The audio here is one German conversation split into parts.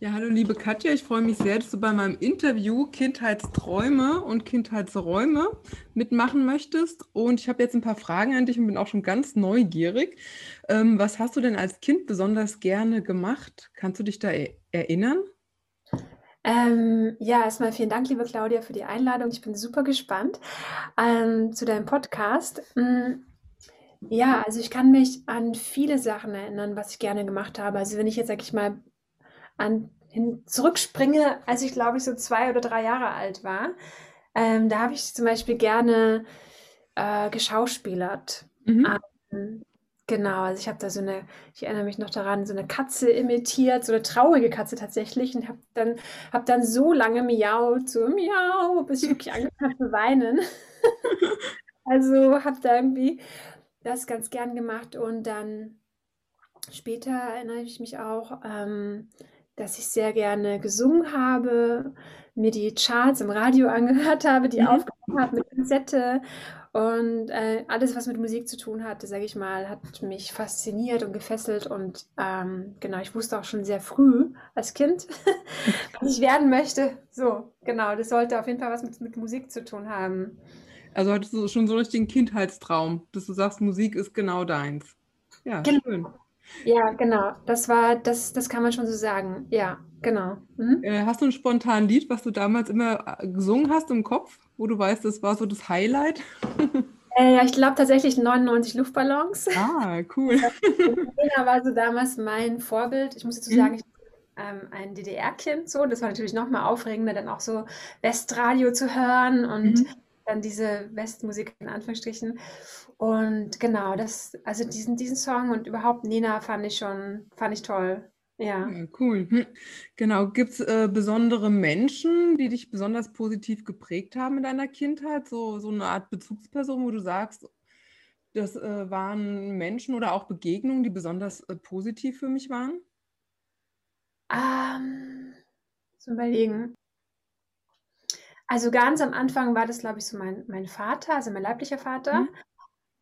Ja, hallo liebe Katja, ich freue mich sehr, dass du bei meinem Interview Kindheitsträume und Kindheitsräume mitmachen möchtest. Und ich habe jetzt ein paar Fragen an dich und bin auch schon ganz neugierig. Ähm, was hast du denn als Kind besonders gerne gemacht? Kannst du dich da er erinnern? Ähm, ja, erstmal vielen Dank, liebe Claudia, für die Einladung. Ich bin super gespannt ähm, zu deinem Podcast. Mm, ja, also ich kann mich an viele Sachen erinnern, was ich gerne gemacht habe. Also wenn ich jetzt, sag ich mal, an, hin, zurückspringe, als ich glaube ich so zwei oder drei Jahre alt war, ähm, da habe ich zum Beispiel gerne äh, geschauspielert. Mhm. Ähm, genau, also ich habe da so eine, ich erinnere mich noch daran, so eine Katze imitiert, so eine traurige Katze tatsächlich und habe dann, hab dann so lange miaut, so miau, bis ich wirklich angefangen habe zu weinen. also habe da irgendwie das ganz gern gemacht und dann später erinnere ich mich auch, ähm, dass ich sehr gerne gesungen habe, mir die Charts im Radio angehört habe, die mhm. aufgenommen habe mit Kassette und äh, alles, was mit Musik zu tun hatte, sage ich mal, hat mich fasziniert und gefesselt und ähm, genau, ich wusste auch schon sehr früh als Kind, was ich werden möchte. So, genau, das sollte auf jeden Fall was mit, mit Musik zu tun haben. Also hattest du schon so einen richtigen Kindheitstraum, dass du sagst, Musik ist genau deins. Ja, genau. schön. Ja, genau. Das war, das, das kann man schon so sagen. Ja, genau. Mhm. Äh, hast du ein spontanes Lied, was du damals immer äh, gesungen hast im Kopf, wo du weißt, das war so das Highlight? Äh, ich glaube tatsächlich 99 Luftballons. Ah, cool. Lena war so damals mein Vorbild. Ich muss dazu sagen, mhm. ich ähm, ein DDR-Kind so. Das war natürlich noch mal aufregender, dann auch so Westradio zu hören und mhm. dann diese Westmusik in Anführungsstrichen. Und genau, das, also diesen, diesen Song und überhaupt Nena fand ich schon, fand ich toll. Ja. ja cool. Hm. Genau. Gibt es äh, besondere Menschen, die dich besonders positiv geprägt haben in deiner Kindheit? So, so eine Art Bezugsperson, wo du sagst, das äh, waren Menschen oder auch Begegnungen, die besonders äh, positiv für mich waren? Ähm, zu überlegen. Also ganz am Anfang war das, glaube ich, so mein, mein Vater, also mein leiblicher Vater. Mhm.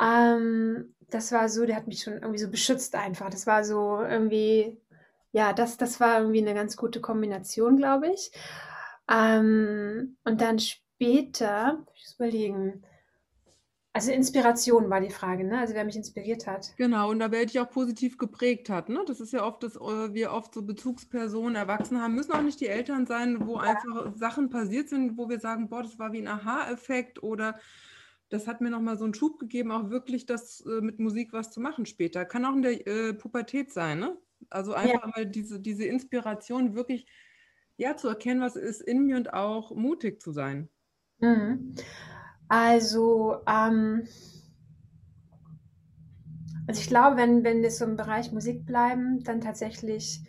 Ähm, das war so, der hat mich schon irgendwie so beschützt einfach. Das war so irgendwie, ja, das, das war irgendwie eine ganz gute Kombination, glaube ich. Ähm, und dann später, ich muss überlegen, also Inspiration war die Frage, ne? Also wer mich inspiriert hat. Genau, und da wer dich auch positiv geprägt hat, ne? Das ist ja oft, dass äh, wir oft so Bezugspersonen erwachsen haben, müssen auch nicht die Eltern sein, wo einfach Sachen passiert sind, wo wir sagen, boah, das war wie ein Aha-Effekt oder das hat mir nochmal so einen Schub gegeben, auch wirklich das äh, mit Musik was zu machen später. Kann auch in der äh, Pubertät sein, ne? Also einfach ja. mal diese, diese Inspiration wirklich, ja, zu erkennen, was ist in mir und auch mutig zu sein. Mhm. Also, ähm, also ich glaube, wenn, wenn wir so im Bereich Musik bleiben, dann tatsächlich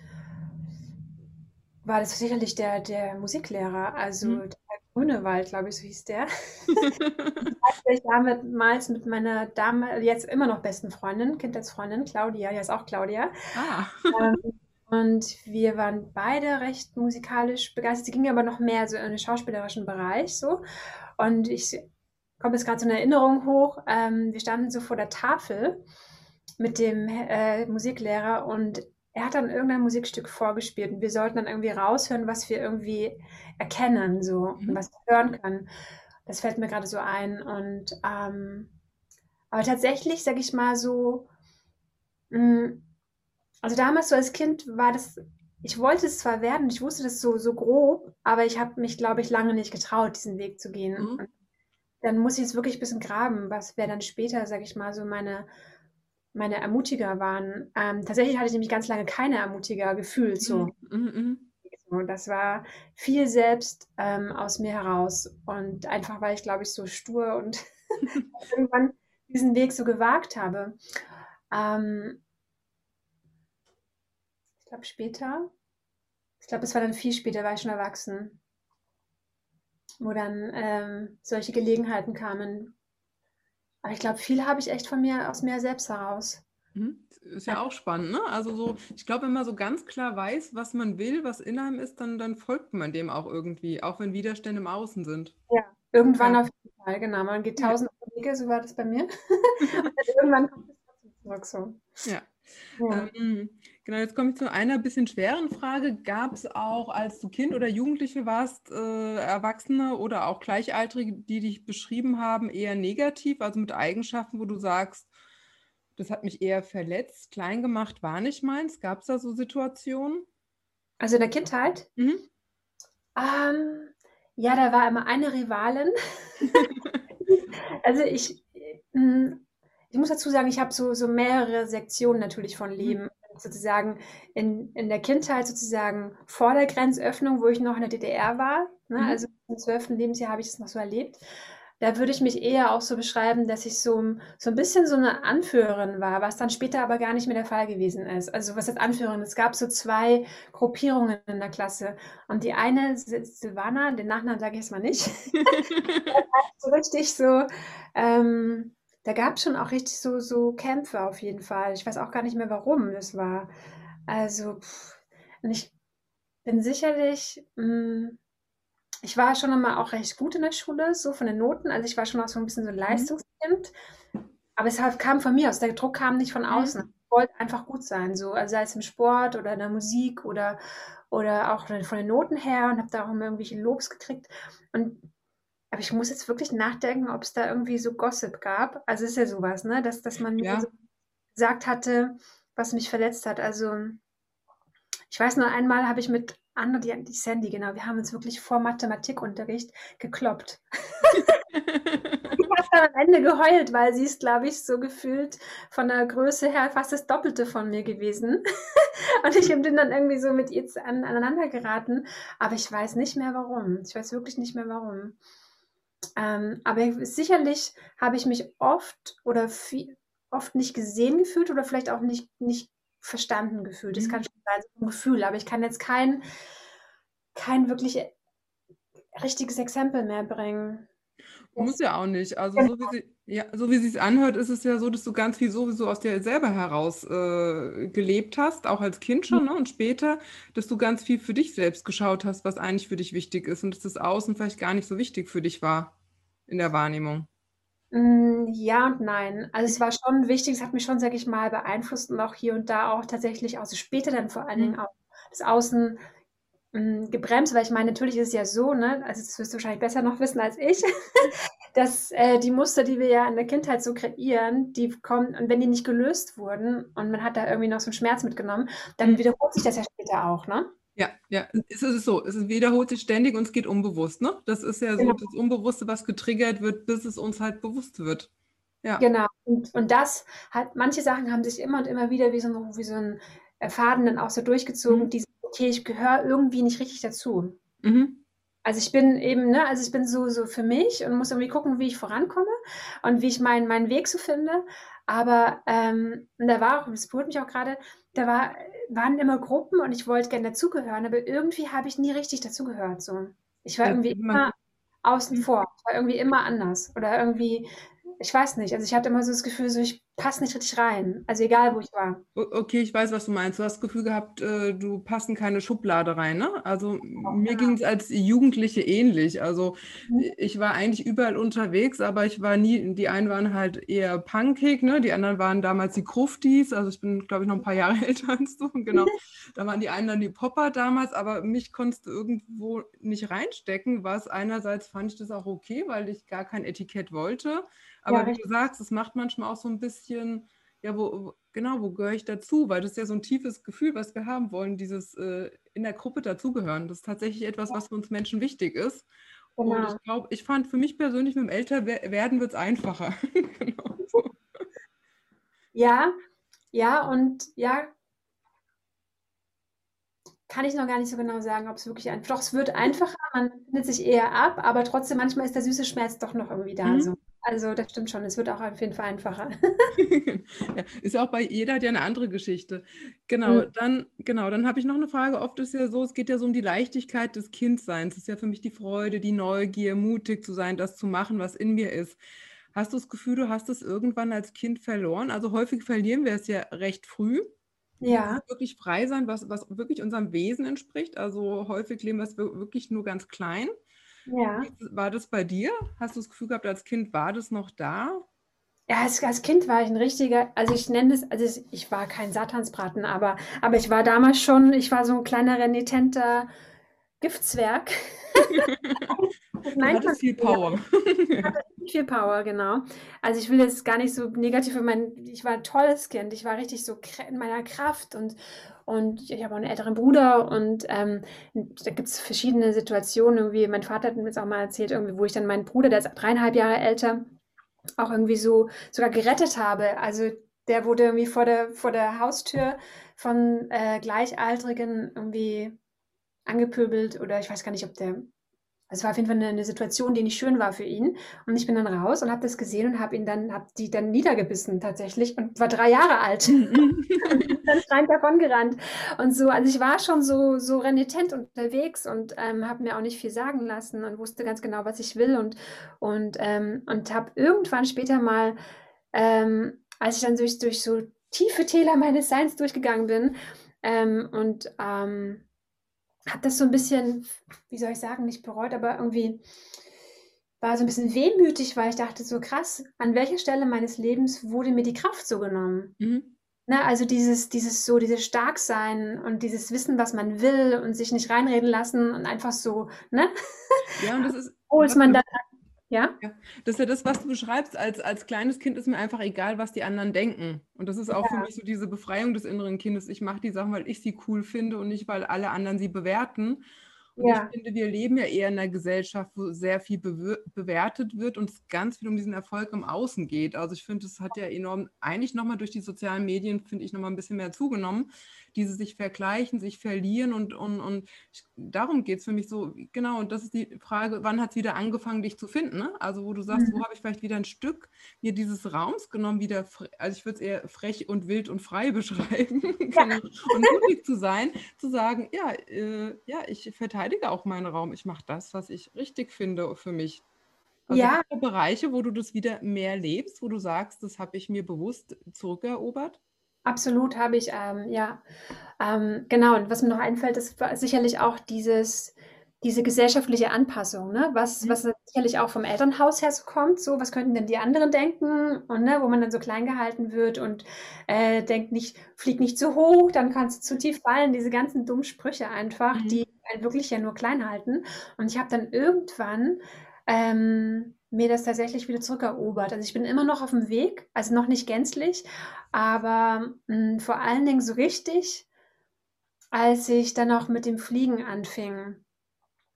war das sicherlich der, der Musiklehrer, also mhm. Grünewald, glaube ich, so hieß der. ich damals mit meiner Dame, jetzt immer noch besten Freundin, Kindheitsfreundin, Claudia, die ist auch Claudia. Ah. Ähm, und wir waren beide recht musikalisch begeistert. Sie ging aber noch mehr so in den schauspielerischen Bereich so. Und ich komme jetzt gerade so eine Erinnerung hoch. Ähm, wir standen so vor der Tafel mit dem äh, Musiklehrer und er hat dann irgendein Musikstück vorgespielt und wir sollten dann irgendwie raushören, was wir irgendwie erkennen, so, mhm. was wir hören können. Das fällt mir gerade so ein. Und ähm, aber tatsächlich, sag ich mal so, mh, mm, also damals so als Kind war das, ich wollte es zwar werden, ich wusste das so, so grob, aber ich habe mich, glaube ich, lange nicht getraut, diesen Weg zu gehen. Mhm. dann muss ich jetzt wirklich ein bisschen graben, was wäre dann später, sag ich mal, so meine meine Ermutiger waren. Ähm, tatsächlich hatte ich nämlich ganz lange keine Ermutiger gefühlt. So. Mhm, so das war viel selbst ähm, aus mir heraus. Und einfach, weil ich, glaube ich, so stur und irgendwann diesen Weg so gewagt habe. Ähm, ich glaube, später, ich glaube, es war dann viel später, war ich schon erwachsen, wo dann ähm, solche Gelegenheiten kamen, aber ich glaube, viel habe ich echt von mir aus mir selbst heraus. Mhm. Ist ja, ja auch spannend, ne? Also so, ich glaube, wenn man so ganz klar weiß, was man will, was in einem ist, dann, dann folgt man dem auch irgendwie, auch wenn Widerstände im Außen sind. Ja, irgendwann ja. auf jeden Fall, genau. Man geht tausend ja. Wege, so war das bei mir. Und irgendwann kommt es trotzdem zurück so. Ja. ja. Ähm, Genau, jetzt komme ich zu einer bisschen schweren Frage. Gab es auch, als du Kind oder Jugendliche warst, äh, Erwachsene oder auch Gleichaltrige, die dich beschrieben haben, eher negativ, also mit Eigenschaften, wo du sagst, das hat mich eher verletzt, klein gemacht, war nicht meins? Gab es da so Situationen? Also in der Kindheit? Mhm. Ähm, ja, da war immer eine Rivalin. also ich, hm, ich muss dazu sagen, ich habe so, so mehrere Sektionen natürlich von mhm. Leben sozusagen in, in der Kindheit sozusagen vor der Grenzöffnung, wo ich noch in der DDR war, ne, mhm. also im zwölften Lebensjahr habe ich das noch so erlebt. Da würde ich mich eher auch so beschreiben, dass ich so, so ein bisschen so eine Anführerin war, was dann später aber gar nicht mehr der Fall gewesen ist. Also was heißt Anführerin? Es gab so zwei Gruppierungen in der Klasse. Und die eine, Silvana, den Nachnamen sage ich jetzt mal nicht, so richtig so, ähm, da gab es schon auch richtig so, so Kämpfe auf jeden Fall. Ich weiß auch gar nicht mehr, warum das war. Also, pff, und ich bin sicherlich, mh, hm, ich war schon immer auch recht gut in der Schule, so von den Noten. Also ich war schon auch so ein bisschen so ein mhm. Leistungskind. Aber es kam von mir aus. Der Druck kam nicht von mhm. außen. Ich wollte einfach gut sein, so, also sei es im Sport oder in der Musik oder, oder auch von den Noten her und habe da auch immer irgendwelche Lobs gekriegt. Und aber ich muss jetzt wirklich nachdenken, ob es da irgendwie so Gossip gab. Also ist ja sowas, ne? Dass, dass man mir so gesagt hatte, was mich verletzt hat. Also ich weiß nur, einmal habe ich mit Anna, die, die Sandy, genau, wir haben uns wirklich vor Mathematikunterricht gekloppt. ich habe am Ende geheult, weil sie ist, glaube ich, so gefühlt von der Größe her fast das Doppelte von mir gewesen. Und ich bin dann irgendwie so mit ihr aneinander geraten. Aber ich weiß nicht mehr warum. Ich weiß wirklich nicht mehr warum. Ähm, aber sicherlich habe ich mich oft oder viel, oft nicht gesehen gefühlt oder vielleicht auch nicht, nicht verstanden gefühlt. Das mhm. kann schon sein, so ein Gefühl, aber ich kann jetzt kein, kein wirklich richtiges Exempel mehr bringen. Muss ja auch nicht. Also genau. so wie sie, ja, so wie sie es anhört, ist es ja so, dass du ganz viel sowieso aus dir selber heraus äh, gelebt hast, auch als Kind schon, ne? Und später, dass du ganz viel für dich selbst geschaut hast, was eigentlich für dich wichtig ist und dass das Außen vielleicht gar nicht so wichtig für dich war in der Wahrnehmung. Mm, ja und nein. Also es war schon wichtig, es hat mich schon, sage ich mal, beeinflusst und auch hier und da auch tatsächlich, also später dann vor allen Dingen mhm. auch das Außen hm, gebremst, weil ich meine, natürlich ist es ja so, ne, also das wirst du wahrscheinlich besser noch wissen als ich, dass äh, die Muster, die wir ja in der Kindheit so kreieren, die kommen, und wenn die nicht gelöst wurden und man hat da irgendwie noch so einen Schmerz mitgenommen, dann mhm. wiederholt sich das ja später auch, ne? Ja, ja, es ist so. Es wiederholt sich ständig und es geht unbewusst, ne? Das ist ja so genau. das Unbewusste, was getriggert wird, bis es uns halt bewusst wird. Ja. Genau. Und, und das hat, manche Sachen haben sich immer und immer wieder wie so, wie so ein Faden dann auch so durchgezogen, mhm. diese okay, ich gehöre irgendwie nicht richtig dazu. Mhm. Also ich bin eben, ne, also ich bin so, so für mich und muss irgendwie gucken, wie ich vorankomme und wie ich meinen, meinen Weg so finde. Aber ähm, da war auch, das berührt mich auch gerade, da war, waren immer Gruppen und ich wollte gerne dazugehören, aber irgendwie habe ich nie richtig dazugehört. So. Ich war irgendwie immer außen vor, ich war irgendwie immer anders oder irgendwie ich weiß nicht. Also ich hatte immer so das Gefühl, so ich passe nicht richtig rein. Also egal, wo ich war. Okay, ich weiß, was du meinst. Du hast das Gefühl gehabt, äh, du passt in keine Schublade rein, ne? Also oh, mir ja. ging es als Jugendliche ähnlich. Also mhm. ich war eigentlich überall unterwegs, aber ich war nie, die einen waren halt eher punkig, ne? Die anderen waren damals die Kruftis. Also ich bin, glaube ich, noch ein paar Jahre älter als du. Genau. da waren die einen dann die Popper damals, aber mich konntest du irgendwo nicht reinstecken, was einerseits fand ich das auch okay, weil ich gar kein Etikett wollte. Aber ja, wie du sagst, es macht manchmal auch so ein bisschen, ja, wo, genau, wo gehöre ich dazu? Weil das ist ja so ein tiefes Gefühl, was wir haben wollen, dieses äh, in der Gruppe dazugehören. Das ist tatsächlich etwas, was für uns Menschen wichtig ist. Genau. Und ich glaube, ich fand für mich persönlich, mit dem Älterwerden wird es einfacher. genau. Ja, ja, und ja, kann ich noch gar nicht so genau sagen, ob es wirklich einfach. Doch, es wird einfacher, man findet sich eher ab, aber trotzdem manchmal ist der süße Schmerz doch noch irgendwie da. Mhm. So. Also das stimmt schon, es wird auch auf jeden Fall einfacher. ja, ist auch bei jeder hat ja eine andere Geschichte. Genau, mhm. dann, genau, dann habe ich noch eine Frage. Oft ist ja so, es geht ja so um die Leichtigkeit des Kindseins. Es ist ja für mich die Freude, die Neugier, mutig zu sein, das zu machen, was in mir ist. Hast du das Gefühl, du hast es irgendwann als Kind verloren? Also häufig verlieren wir es ja recht früh. Ja. Wirklich frei sein, was, was wirklich unserem Wesen entspricht. Also häufig leben wir es wirklich nur ganz klein. Ja. War das bei dir? Hast du das Gefühl gehabt, als Kind war das noch da? Ja, als, als Kind war ich ein richtiger, also ich nenne es, also ich war kein Satansbraten, aber, aber ich war damals schon, ich war so ein kleiner renitenter Giftzwerg. du hattest viel Power. viel Power, genau. Also ich will jetzt gar nicht so negativ für mein, ich war ein tolles Kind, ich war richtig so in meiner Kraft und, und ich habe auch einen älteren Bruder und ähm, da gibt es verschiedene Situationen, irgendwie, mein Vater hat mir jetzt auch mal erzählt, irgendwie, wo ich dann meinen Bruder, der ist dreieinhalb Jahre älter, auch irgendwie so sogar gerettet habe. Also der wurde irgendwie vor der, vor der Haustür von äh, Gleichaltrigen irgendwie angepöbelt oder ich weiß gar nicht, ob der. Es war auf jeden Fall eine, eine, Situation, die nicht schön war für ihn. Und ich bin dann raus und habe das gesehen und habe ihn dann, habe die dann niedergebissen tatsächlich und war drei Jahre alt. und dann schreiend davon gerannt. Und so, also ich war schon so, so renitent unterwegs und ähm, habe mir auch nicht viel sagen lassen und wusste ganz genau, was ich will und, und, ähm, und habe irgendwann später mal, ähm, als ich dann durch, durch so tiefe Täler meines Seins durchgegangen bin ähm, und ähm, habe das so ein bisschen, wie soll ich sagen, nicht bereut, aber irgendwie war so ein bisschen wehmütig, weil ich dachte, so krass, an welcher Stelle meines Lebens wurde mir die Kraft so genommen? Mhm. Na, ne, also dieses, dieses so, dieses Starksein und dieses Wissen, was man will und sich nicht reinreden lassen und einfach so, ne? Ja, und das ist. Wo ist man dann ja? ja? Das ist ja das, was du beschreibst. Als, als kleines Kind ist mir einfach egal, was die anderen denken. Und das ist auch ja. für mich so diese Befreiung des inneren Kindes. Ich mache die Sachen, weil ich sie cool finde und nicht, weil alle anderen sie bewerten. Und ja. ich finde, wir leben ja eher in einer Gesellschaft, wo sehr viel bewertet wird und es ganz viel um diesen Erfolg im Außen geht. Also ich finde, es hat ja enorm, eigentlich nochmal durch die sozialen Medien, finde ich, nochmal ein bisschen mehr zugenommen, diese sich vergleichen, sich verlieren und, und, und darum geht es für mich so, genau, und das ist die Frage, wann hat es wieder angefangen, dich zu finden? Ne? Also wo du sagst, mhm. wo habe ich vielleicht wieder ein Stück mir dieses Raums genommen, wieder, also ich würde es eher frech und wild und frei beschreiben, genau, und mutig zu sein, zu sagen, ja, äh, ja, ich verteidige auch meinen Raum, ich mache das, was ich richtig finde für mich. Also ja. Bereiche, wo du das wieder mehr lebst, wo du sagst, das habe ich mir bewusst zurückerobert? Absolut habe ich, ähm, ja. Ähm, genau, und was mir noch einfällt, ist sicherlich auch dieses, diese gesellschaftliche Anpassung, ne? was, mhm. was sicherlich auch vom Elternhaus her so kommt, so, was könnten denn die anderen denken und ne, wo man dann so klein gehalten wird und äh, denkt nicht, flieg nicht zu hoch, dann kannst du zu tief fallen, diese ganzen dummen Sprüche einfach, mhm. die einen wirklich ja nur klein halten. Und ich habe dann irgendwann ähm, mir das tatsächlich wieder zurückerobert. Also ich bin immer noch auf dem Weg, also noch nicht gänzlich, aber mh, hm, vor allen Dingen so richtig, als ich dann auch mit dem Fliegen anfing.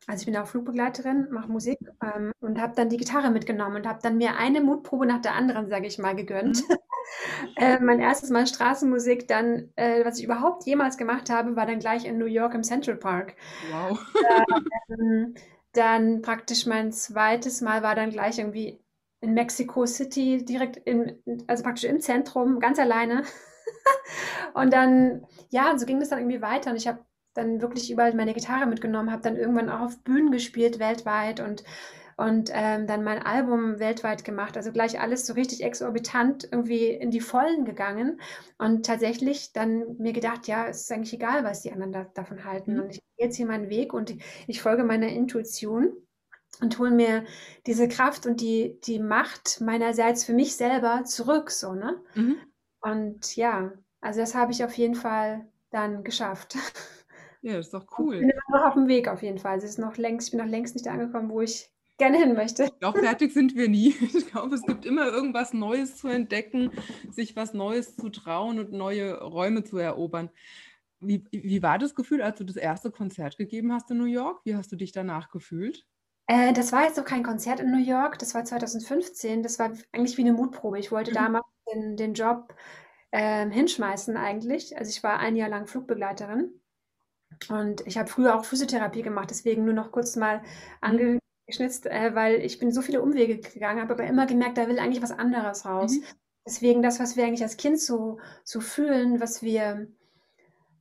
Also ich bin auch Flugbegleiterin, mache Musik ähm, und habe dann die Gitarre mitgenommen und habe dann mir eine Mutprobe nach der anderen, sage ich mal, gegönnt. Mhm. äh, mein erstes Mal Straßenmusik, dann, äh, was ich überhaupt jemals gemacht habe, war dann gleich in New York im Central Park. Wow. Äh, ähm, dann praktisch mein zweites Mal war dann gleich irgendwie in Mexico City, direkt in, also praktisch im Zentrum, ganz alleine. und dann, ja, und so ging es dann irgendwie weiter. Und ich habe dann wirklich überall meine Gitarre mitgenommen, habe dann irgendwann auch auf Bühnen gespielt weltweit und und ähm, dann mein Album weltweit gemacht. Also gleich alles so richtig exorbitant irgendwie in die Vollen gegangen und tatsächlich dann mir gedacht, ja, es ist eigentlich egal, was die anderen da, davon halten. Mhm. Und ich gehe jetzt hier meinen Weg und ich folge meiner Intuition und hole mir diese Kraft und die, die Macht meinerseits für mich selber zurück, so, ne? Mhm. Und ja, also das habe ich auf jeden Fall dann geschafft. Ja, das ist doch cool. Ich bin immer noch auf dem Weg auf jeden Fall. Es ist noch längst, ich bin noch längst nicht angekommen, wo ich gerne hin möchte. Ich glaube, fertig sind wir nie. Ich glaube, es gibt immer irgendwas Neues zu entdecken, sich was Neues zu trauen und neue Räume zu erobern. Wie, wie war das Gefühl, als du das erste Konzert gegeben hast in New York? Wie hast du dich danach gefühlt? Äh, das war jetzt noch kein Konzert in New York, das war 2015. Das war eigentlich wie eine Mutprobe. Ich wollte mhm. damals den, den Job äh, hinschmeißen eigentlich. Also ich war ein Jahr lang Flugbegleiterin und ich habe früher auch Physiotherapie gemacht, deswegen nur noch kurz mal mhm. ange geschnitzt, äh, weil ich bin so viele Umwege gegangen, habe aber immer gemerkt, da will eigentlich was anderes raus. Mhm. Deswegen das, was wir eigentlich als Kind so, so fühlen, was wir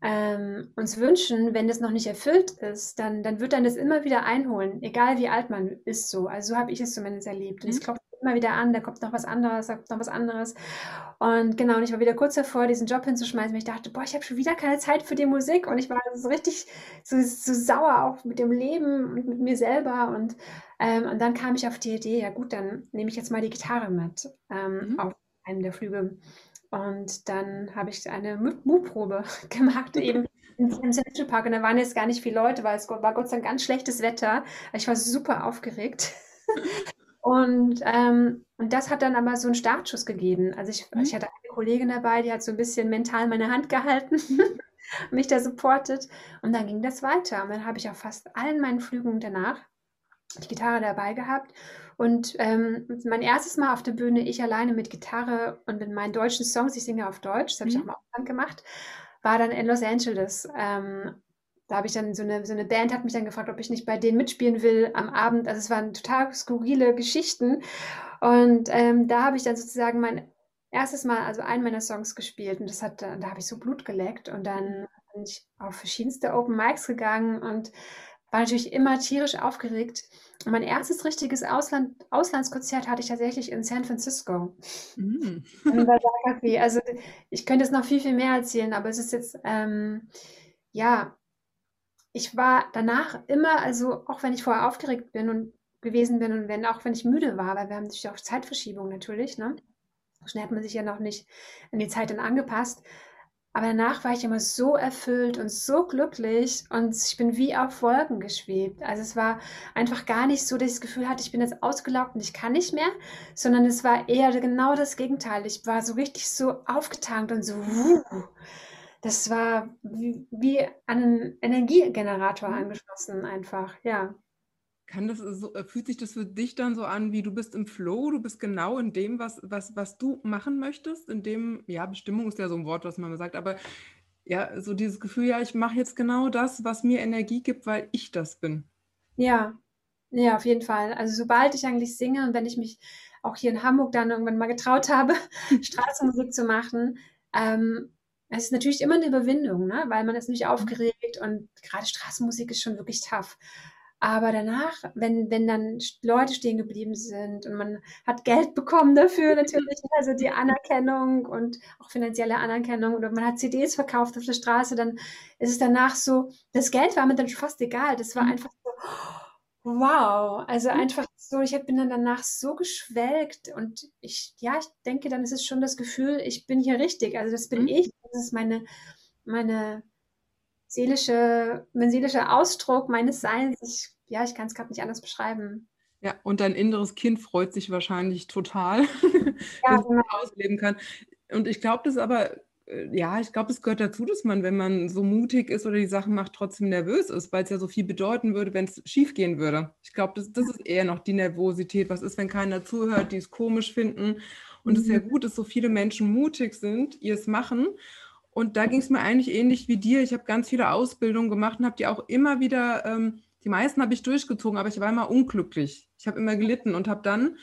ähm, uns wünschen, wenn das noch nicht erfüllt ist, dann, dann wird dann das immer wieder einholen, egal wie alt man ist so. Also so habe ich es zumindest erlebt. Und mhm. ich immer wieder an, da kommt noch was anderes, da kommt noch was anderes. Und genau, und ich war wieder kurz davor, diesen Job hinzuschmeißen, weil ich dachte, boah, ich habe schon wieder keine Zeit für die Musik und ich war so richtig so, so sauer auch mit dem Leben und mit mir selber und, ähm, und dann kam ich auf die Idee, ja gut, dann nehme ich jetzt mal die Gitarre mit ähm, mhm. auf einem der Flüge. Und dann habe ich eine Mutprobe gemacht, eben im Central Park. Und da waren jetzt gar nicht viele Leute, weil es war Gott sei Dank ganz schlechtes Wetter. Ich war super aufgeregt. Und, ähm, und das hat dann aber so einen Startschuss gegeben. Also ich, mhm. ich hatte eine Kollegin dabei, die hat so ein bisschen mental meine Hand gehalten, mich da supportet. Und dann ging das weiter. Und dann habe ich auf fast allen meinen Flügen danach die Gitarre dabei gehabt. Und ähm, mein erstes Mal auf der Bühne, ich alleine mit Gitarre und mit meinen deutschen Songs, ich singe auf Deutsch, das habe mhm. ich auch im Ausland gemacht, war dann in Los Angeles. Ähm, da habe ich dann so eine, so eine Band hat mich dann gefragt, ob ich nicht bei denen mitspielen will am Abend. Also es waren total skurrile Geschichten. Und ähm, da habe ich dann sozusagen mein erstes Mal, also einen meiner Songs gespielt. Und das hat, da habe ich so Blut geleckt. Und dann bin ich auf verschiedenste Open Mics gegangen und war natürlich immer tierisch aufgeregt. Und mein erstes richtiges Ausland, Auslandskonzert hatte ich tatsächlich in San Francisco. Mm. Also ich könnte jetzt noch viel, viel mehr erzählen, aber es ist jetzt, ähm, ja, ich war danach immer, also auch wenn ich vorher aufgeregt bin und gewesen bin und wenn auch wenn ich müde war, weil wir haben natürlich auch Zeitverschiebung natürlich, ne? Schnell hat man sich ja noch nicht an die Zeit dann angepasst. Aber danach war ich immer so erfüllt und so glücklich und ich bin wie auf Wolken geschwebt. Also es war einfach gar nicht so, dass ich das Gefühl hatte, ich bin jetzt ausgelaugt und ich kann nicht mehr, sondern es war eher genau das Gegenteil. Ich war so richtig so aufgetankt und so, wuh, das war wie, wie an einen Energiegenerator mhm. angeschlossen einfach, ja. Kann das so, äh, fühlt sich das für dich dann so an, wie du bist im Flow, du bist genau in dem, was, was, was du machen möchtest, in dem, ja, Bestimmung ist ja so ein Wort, was man sagt, aber ja, so dieses Gefühl, ja, ich mache jetzt genau das, was mir Energie gibt, weil ich das bin. Ja, ja, auf jeden Fall. Also sobald ich eigentlich singe und wenn ich mich auch hier in Hamburg dann irgendwann mal getraut habe, Straßenmusik zu machen, ähm, es ist natürlich immer eine Überwindung, ne? weil man ist nicht mhm. aufgeregt und gerade Straßenmusik ist schon wirklich tough. Aber danach, wenn, wenn dann Leute stehen geblieben sind und man hat Geld bekommen dafür natürlich, also die Anerkennung und auch finanzielle Anerkennung oder man hat CDs verkauft auf der Straße, dann ist es danach so, das Geld war mir dann fast egal. Das war mhm. einfach so, wow. Also mhm. einfach so, ich bin dann danach so geschwelgt und ich, ja, ich denke, dann ist es schon das Gefühl, ich bin hier richtig. Also das bin mhm. ich, das ist meine, meine seelische, mein seelischer Ausdruck meines Seins. Ich, ja, ich kann es gerade nicht anders beschreiben. Ja, und dein inneres Kind freut sich wahrscheinlich total, ja, dass genau. es ausleben kann. Und ich glaube, das aber, äh, ja, ich glaube, es gehört dazu, dass man, wenn man so mutig ist oder die Sachen macht, trotzdem nervös ist, weil es ja so viel bedeuten würde, wenn es schief gehen würde. Ich glaube, das, das ist eher noch die Nervosität. Was ist, wenn keiner zuhört, die es komisch finden? Und es mhm. ist ja mhm. gut, dass so viele Menschen mutig sind, ihr es machen. Und da ging es mir eigentlich ähnlich wie dir. Ich habe ganz viele Ausbildungen gemacht und habe die auch immer wieder, ähm, die meisten habe ich durchgezogen, aber ich war immer unglücklich. Ich habe immer gelitten und habe dann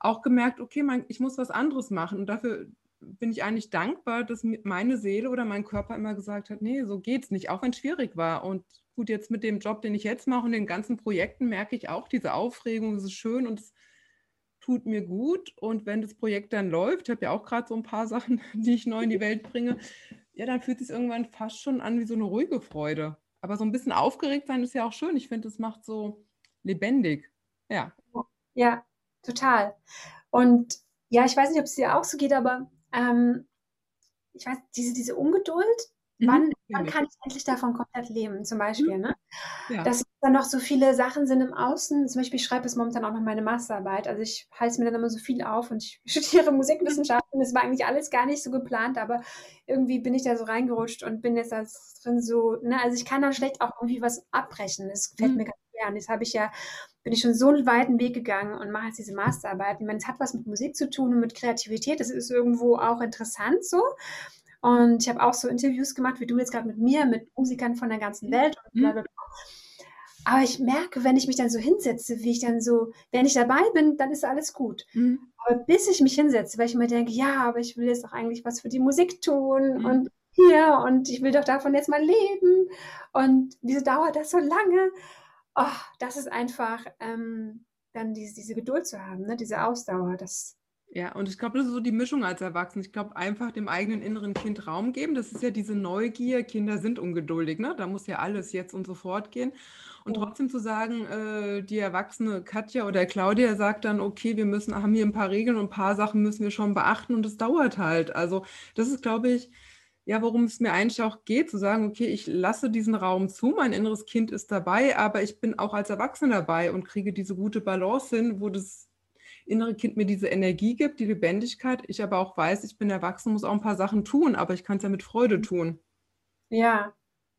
auch gemerkt, okay, mein, ich muss was anderes machen. Und dafür bin ich eigentlich dankbar, dass meine Seele oder mein Körper immer gesagt hat, nee, so geht's nicht, auch wenn es schwierig war. Und gut, jetzt mit dem Job, den ich jetzt mache und den ganzen Projekten merke ich auch diese Aufregung, es ist schön und es tut mir gut. Und wenn das Projekt dann läuft, ich habe ja auch gerade so ein paar Sachen, die ich neu in die Welt bringe, ja, dann fühlt es sich irgendwann fast schon an wie so eine ruhige Freude. Aber so ein bisschen aufgeregt sein ist ja auch schön. Ich finde, es macht so lebendig. Ja. Ja, total. Und ja, ich weiß nicht, ob es dir auch so geht, aber ähm, ich weiß, diese, diese Ungeduld, Mhm. Wann, wann kann ich endlich davon komplett leben, zum Beispiel? Mhm. Ne? Ja. Dass dann noch so viele Sachen sind im Außen. Zum Beispiel, ich schreibe jetzt momentan auch noch meine Masterarbeit. Also ich halte mir dann immer so viel auf und ich studiere Musikwissenschaften. Das war eigentlich alles gar nicht so geplant, aber irgendwie bin ich da so reingerutscht und bin jetzt da drin so, ne? Also ich kann dann schlecht auch irgendwie was abbrechen. Das fällt mhm. mir ganz schwer. Und jetzt habe ich ja, bin ich schon so einen weiten Weg gegangen und mache jetzt diese Masterarbeit. Ich meine, es hat was mit Musik zu tun und mit Kreativität. Das ist irgendwo auch interessant so. Und ich habe auch so Interviews gemacht, wie du jetzt gerade mit mir, mit Musikern von der ganzen Welt und bla bla bla. Aber ich merke, wenn ich mich dann so hinsetze, wie ich dann so, wenn ich dabei bin, dann ist alles gut. Mhm. Aber bis ich mich hinsetze, weil ich mir denke, ja, aber ich will jetzt doch eigentlich was für die Musik tun mhm. und hier und ich will doch davon jetzt mal leben und wieso dauert das so lange? Oh, das ist einfach, ähm, dann diese, diese Geduld zu haben, ne? diese Ausdauer, das ja, und ich glaube, das ist so die Mischung als Erwachsener. Ich glaube, einfach dem eigenen inneren Kind Raum geben. Das ist ja diese Neugier. Kinder sind ungeduldig, ne? Da muss ja alles jetzt und sofort gehen. Und ja. trotzdem zu sagen, äh, die erwachsene Katja oder Claudia sagt dann, okay, wir müssen, haben hier ein paar Regeln und ein paar Sachen müssen wir schon beachten und es dauert halt. Also das ist, glaube ich, ja, worum es mir eigentlich auch geht, zu sagen, okay, ich lasse diesen Raum zu, mein inneres Kind ist dabei, aber ich bin auch als Erwachsener dabei und kriege diese gute Balance hin, wo das innere Kind mir diese Energie gibt, die Lebendigkeit. Ich aber auch weiß, ich bin erwachsen, muss auch ein paar Sachen tun, aber ich kann es ja mit Freude tun. Ja.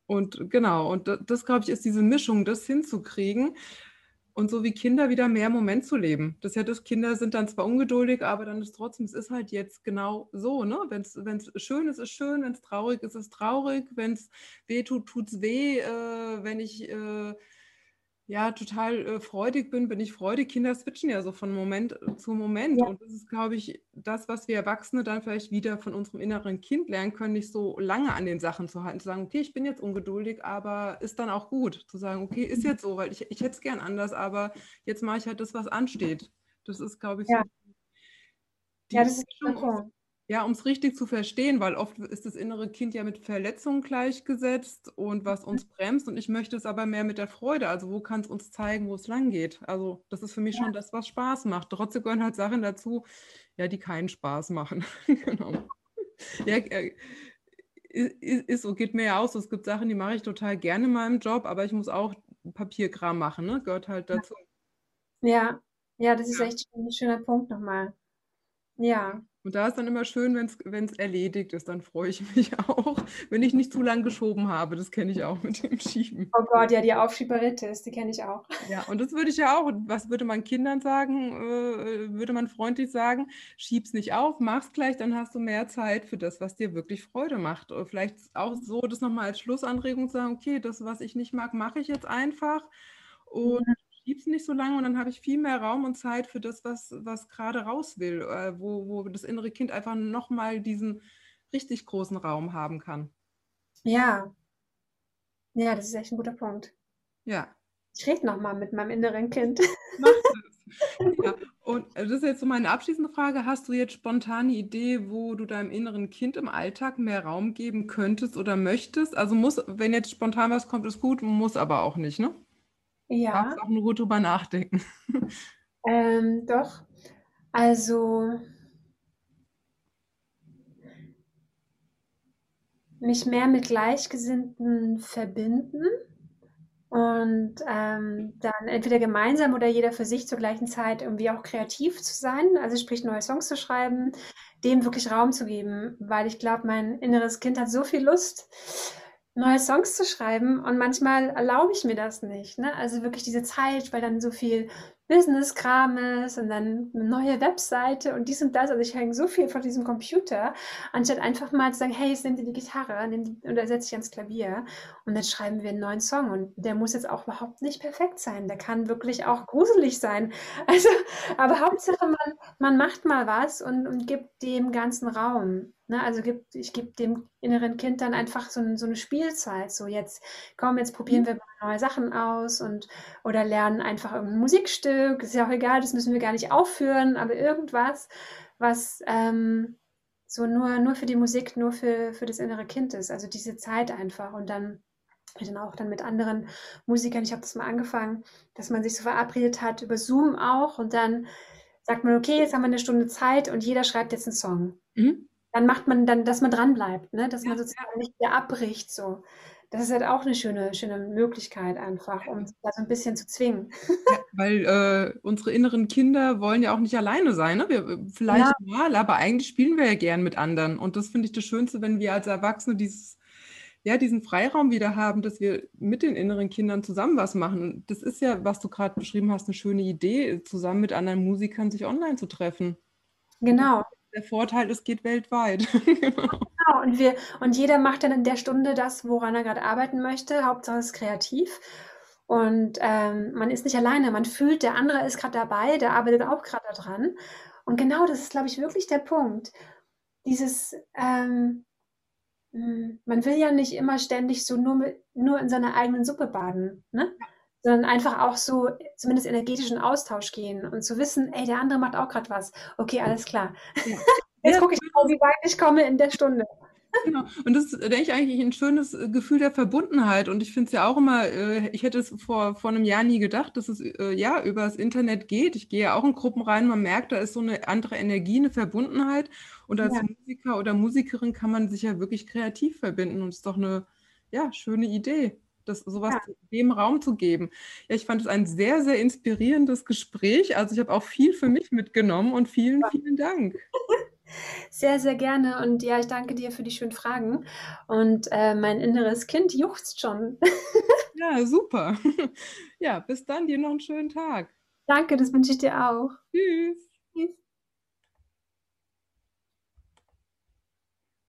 Und genau, und das, das glaube ich, ist diese Mischung, das hinzukriegen und so wie Kinder wieder mehr Moment zu leben. Das ja das, Kinder sind dann zwar ungeduldig, aber dann ist trotzdem, es ist halt jetzt genau so, ne? Wenn es schön ist, ist schön, wenn es traurig ist, ist traurig, wenn es weh tut, tut es weh, äh, wenn ich äh, ja, total äh, freudig bin, bin ich freudig. Kinder switchen ja so von Moment äh, zu Moment. Ja. Und das ist, glaube ich, das, was wir Erwachsene dann vielleicht wieder von unserem inneren Kind lernen können, nicht so lange an den Sachen zu halten, zu sagen, okay, ich bin jetzt ungeduldig, aber ist dann auch gut. Zu sagen, okay, ist jetzt so, weil ich, ich hätte es gern anders, aber jetzt mache ich halt das, was ansteht. Das ist, glaube ich, ja. so. ja, das ist cool. Ja, um es richtig zu verstehen, weil oft ist das innere Kind ja mit Verletzungen gleichgesetzt und was uns bremst. Und ich möchte es aber mehr mit der Freude. Also wo kann es uns zeigen, wo es lang geht? Also das ist für mich ja. schon das, was Spaß macht. Trotzdem gehören halt Sachen dazu, ja, die keinen Spaß machen. genau. Ja, äh, ist, ist so, geht mir ja aus. Es gibt Sachen, die mache ich total gerne in meinem Job, aber ich muss auch Papierkram machen, ne? Gehört halt dazu. Ja, ja, das ist echt ein schöner Punkt nochmal. Ja. Und da ist dann immer schön, wenn es erledigt ist, dann freue ich mich auch, wenn ich nicht zu lang geschoben habe. Das kenne ich auch mit dem Schieben. Oh Gott, ja, die Aufschieberitis, die kenne ich auch. Ja, und das würde ich ja auch, was würde man Kindern sagen, äh, würde man freundlich sagen, schieb's nicht auf, mach's gleich, dann hast du mehr Zeit für das, was dir wirklich Freude macht. Oder vielleicht auch so, das nochmal als Schlussanregung zu sagen, okay, das, was ich nicht mag, mache ich jetzt einfach. Und gibt es nicht so lange und dann habe ich viel mehr Raum und Zeit für das, was, was gerade raus will, äh, wo, wo das innere Kind einfach nochmal diesen richtig großen Raum haben kann. Ja. Ja, das ist echt ein guter Punkt. Ja. Ich rede nochmal mit meinem inneren Kind. Mach das. Ja. Und das ist jetzt so meine abschließende Frage. Hast du jetzt spontane Idee, wo du deinem inneren Kind im Alltag mehr Raum geben könntest oder möchtest? Also muss, wenn jetzt spontan was kommt, ist gut, muss aber auch nicht, ne? Ja. Darfst auch in Ruhe drüber nachdenken. Ähm, doch. Also mich mehr mit Gleichgesinnten verbinden und ähm, dann entweder gemeinsam oder jeder für sich zur gleichen Zeit irgendwie auch kreativ zu sein, also sprich neue Songs zu schreiben, dem wirklich Raum zu geben, weil ich glaube, mein inneres Kind hat so viel Lust neue Songs zu schreiben und manchmal erlaube ich mir das nicht. Ne? Also wirklich diese Zeit, weil dann so viel Business-Kram ist und dann eine neue Webseite und dies und das. Also ich hänge so viel vor diesem Computer, anstatt einfach mal zu sagen, hey, jetzt nimm dir die Gitarre nimm die, oder setz dich ans Klavier und dann schreiben wir einen neuen Song. Und der muss jetzt auch überhaupt nicht perfekt sein. Der kann wirklich auch gruselig sein. Also, aber Hauptsache, man, man macht mal was und, und gibt dem ganzen Raum. Ne, also gibt, ich gebe dem inneren Kind dann einfach so, so, eine Spielzeit. So jetzt, komm, jetzt probieren mhm. wir mal neue Sachen aus und oder lernen einfach irgendein Musikstück. Ist ja auch egal, das müssen wir gar nicht aufführen, aber irgendwas, was ähm, so nur, nur für die Musik, nur für, für das innere Kind ist. Also diese Zeit einfach und dann dann auch dann mit anderen Musikern, ich habe das mal angefangen, dass man sich so verabredet hat, über Zoom auch und dann sagt man, okay, jetzt haben wir eine Stunde Zeit und jeder schreibt jetzt einen Song. Mhm dann macht man dann, dass man dran bleibt, ne? dass man sozusagen nicht wieder abbricht. So. Das ist halt auch eine schöne, schöne Möglichkeit einfach, um da so ein bisschen zu zwingen. Ja, weil äh, unsere inneren Kinder wollen ja auch nicht alleine sein. Ne? Wir, vielleicht ja. mal, aber eigentlich spielen wir ja gern mit anderen. Und das finde ich das Schönste, wenn wir als Erwachsene dieses, ja, diesen Freiraum wieder haben, dass wir mit den inneren Kindern zusammen was machen. Und das ist ja, was du gerade beschrieben hast, eine schöne Idee, zusammen mit anderen Musikern sich online zu treffen. Genau der Vorteil, es geht weltweit. genau. und, wir, und jeder macht dann in der Stunde das, woran er gerade arbeiten möchte. Hauptsache es ist kreativ. Und ähm, man ist nicht alleine, man fühlt, der andere ist gerade dabei, der arbeitet auch gerade daran. Und genau das ist, glaube ich, wirklich der Punkt. Dieses, ähm, hm, man will ja nicht immer ständig so nur, mit, nur in seiner eigenen Suppe baden. Ne? Sondern einfach auch so zumindest energetischen Austausch gehen und zu wissen, ey, der andere macht auch gerade was. Okay, alles klar. Ja. Jetzt gucke ich mal, wie weit ich komme in der Stunde. Genau. Und das ist, denke ich, eigentlich ein schönes äh, Gefühl der Verbundenheit. Und ich finde es ja auch immer, äh, ich hätte es vor, vor einem Jahr nie gedacht, dass es äh, ja über das Internet geht. Ich gehe ja auch in Gruppen rein, man merkt, da ist so eine andere Energie, eine Verbundenheit. Und als ja. Musiker oder Musikerin kann man sich ja wirklich kreativ verbinden. Und es ist doch eine ja, schöne Idee das sowas ja. dem Raum zu geben. Ja, ich fand es ein sehr, sehr inspirierendes Gespräch. Also ich habe auch viel für mich mitgenommen und vielen, vielen Dank. Sehr, sehr gerne. Und ja, ich danke dir für die schönen Fragen. Und äh, mein inneres Kind juchzt schon. ja, super. Ja, bis dann. Dir noch einen schönen Tag. Danke, das wünsche ich dir auch. Tschüss. Tschüss.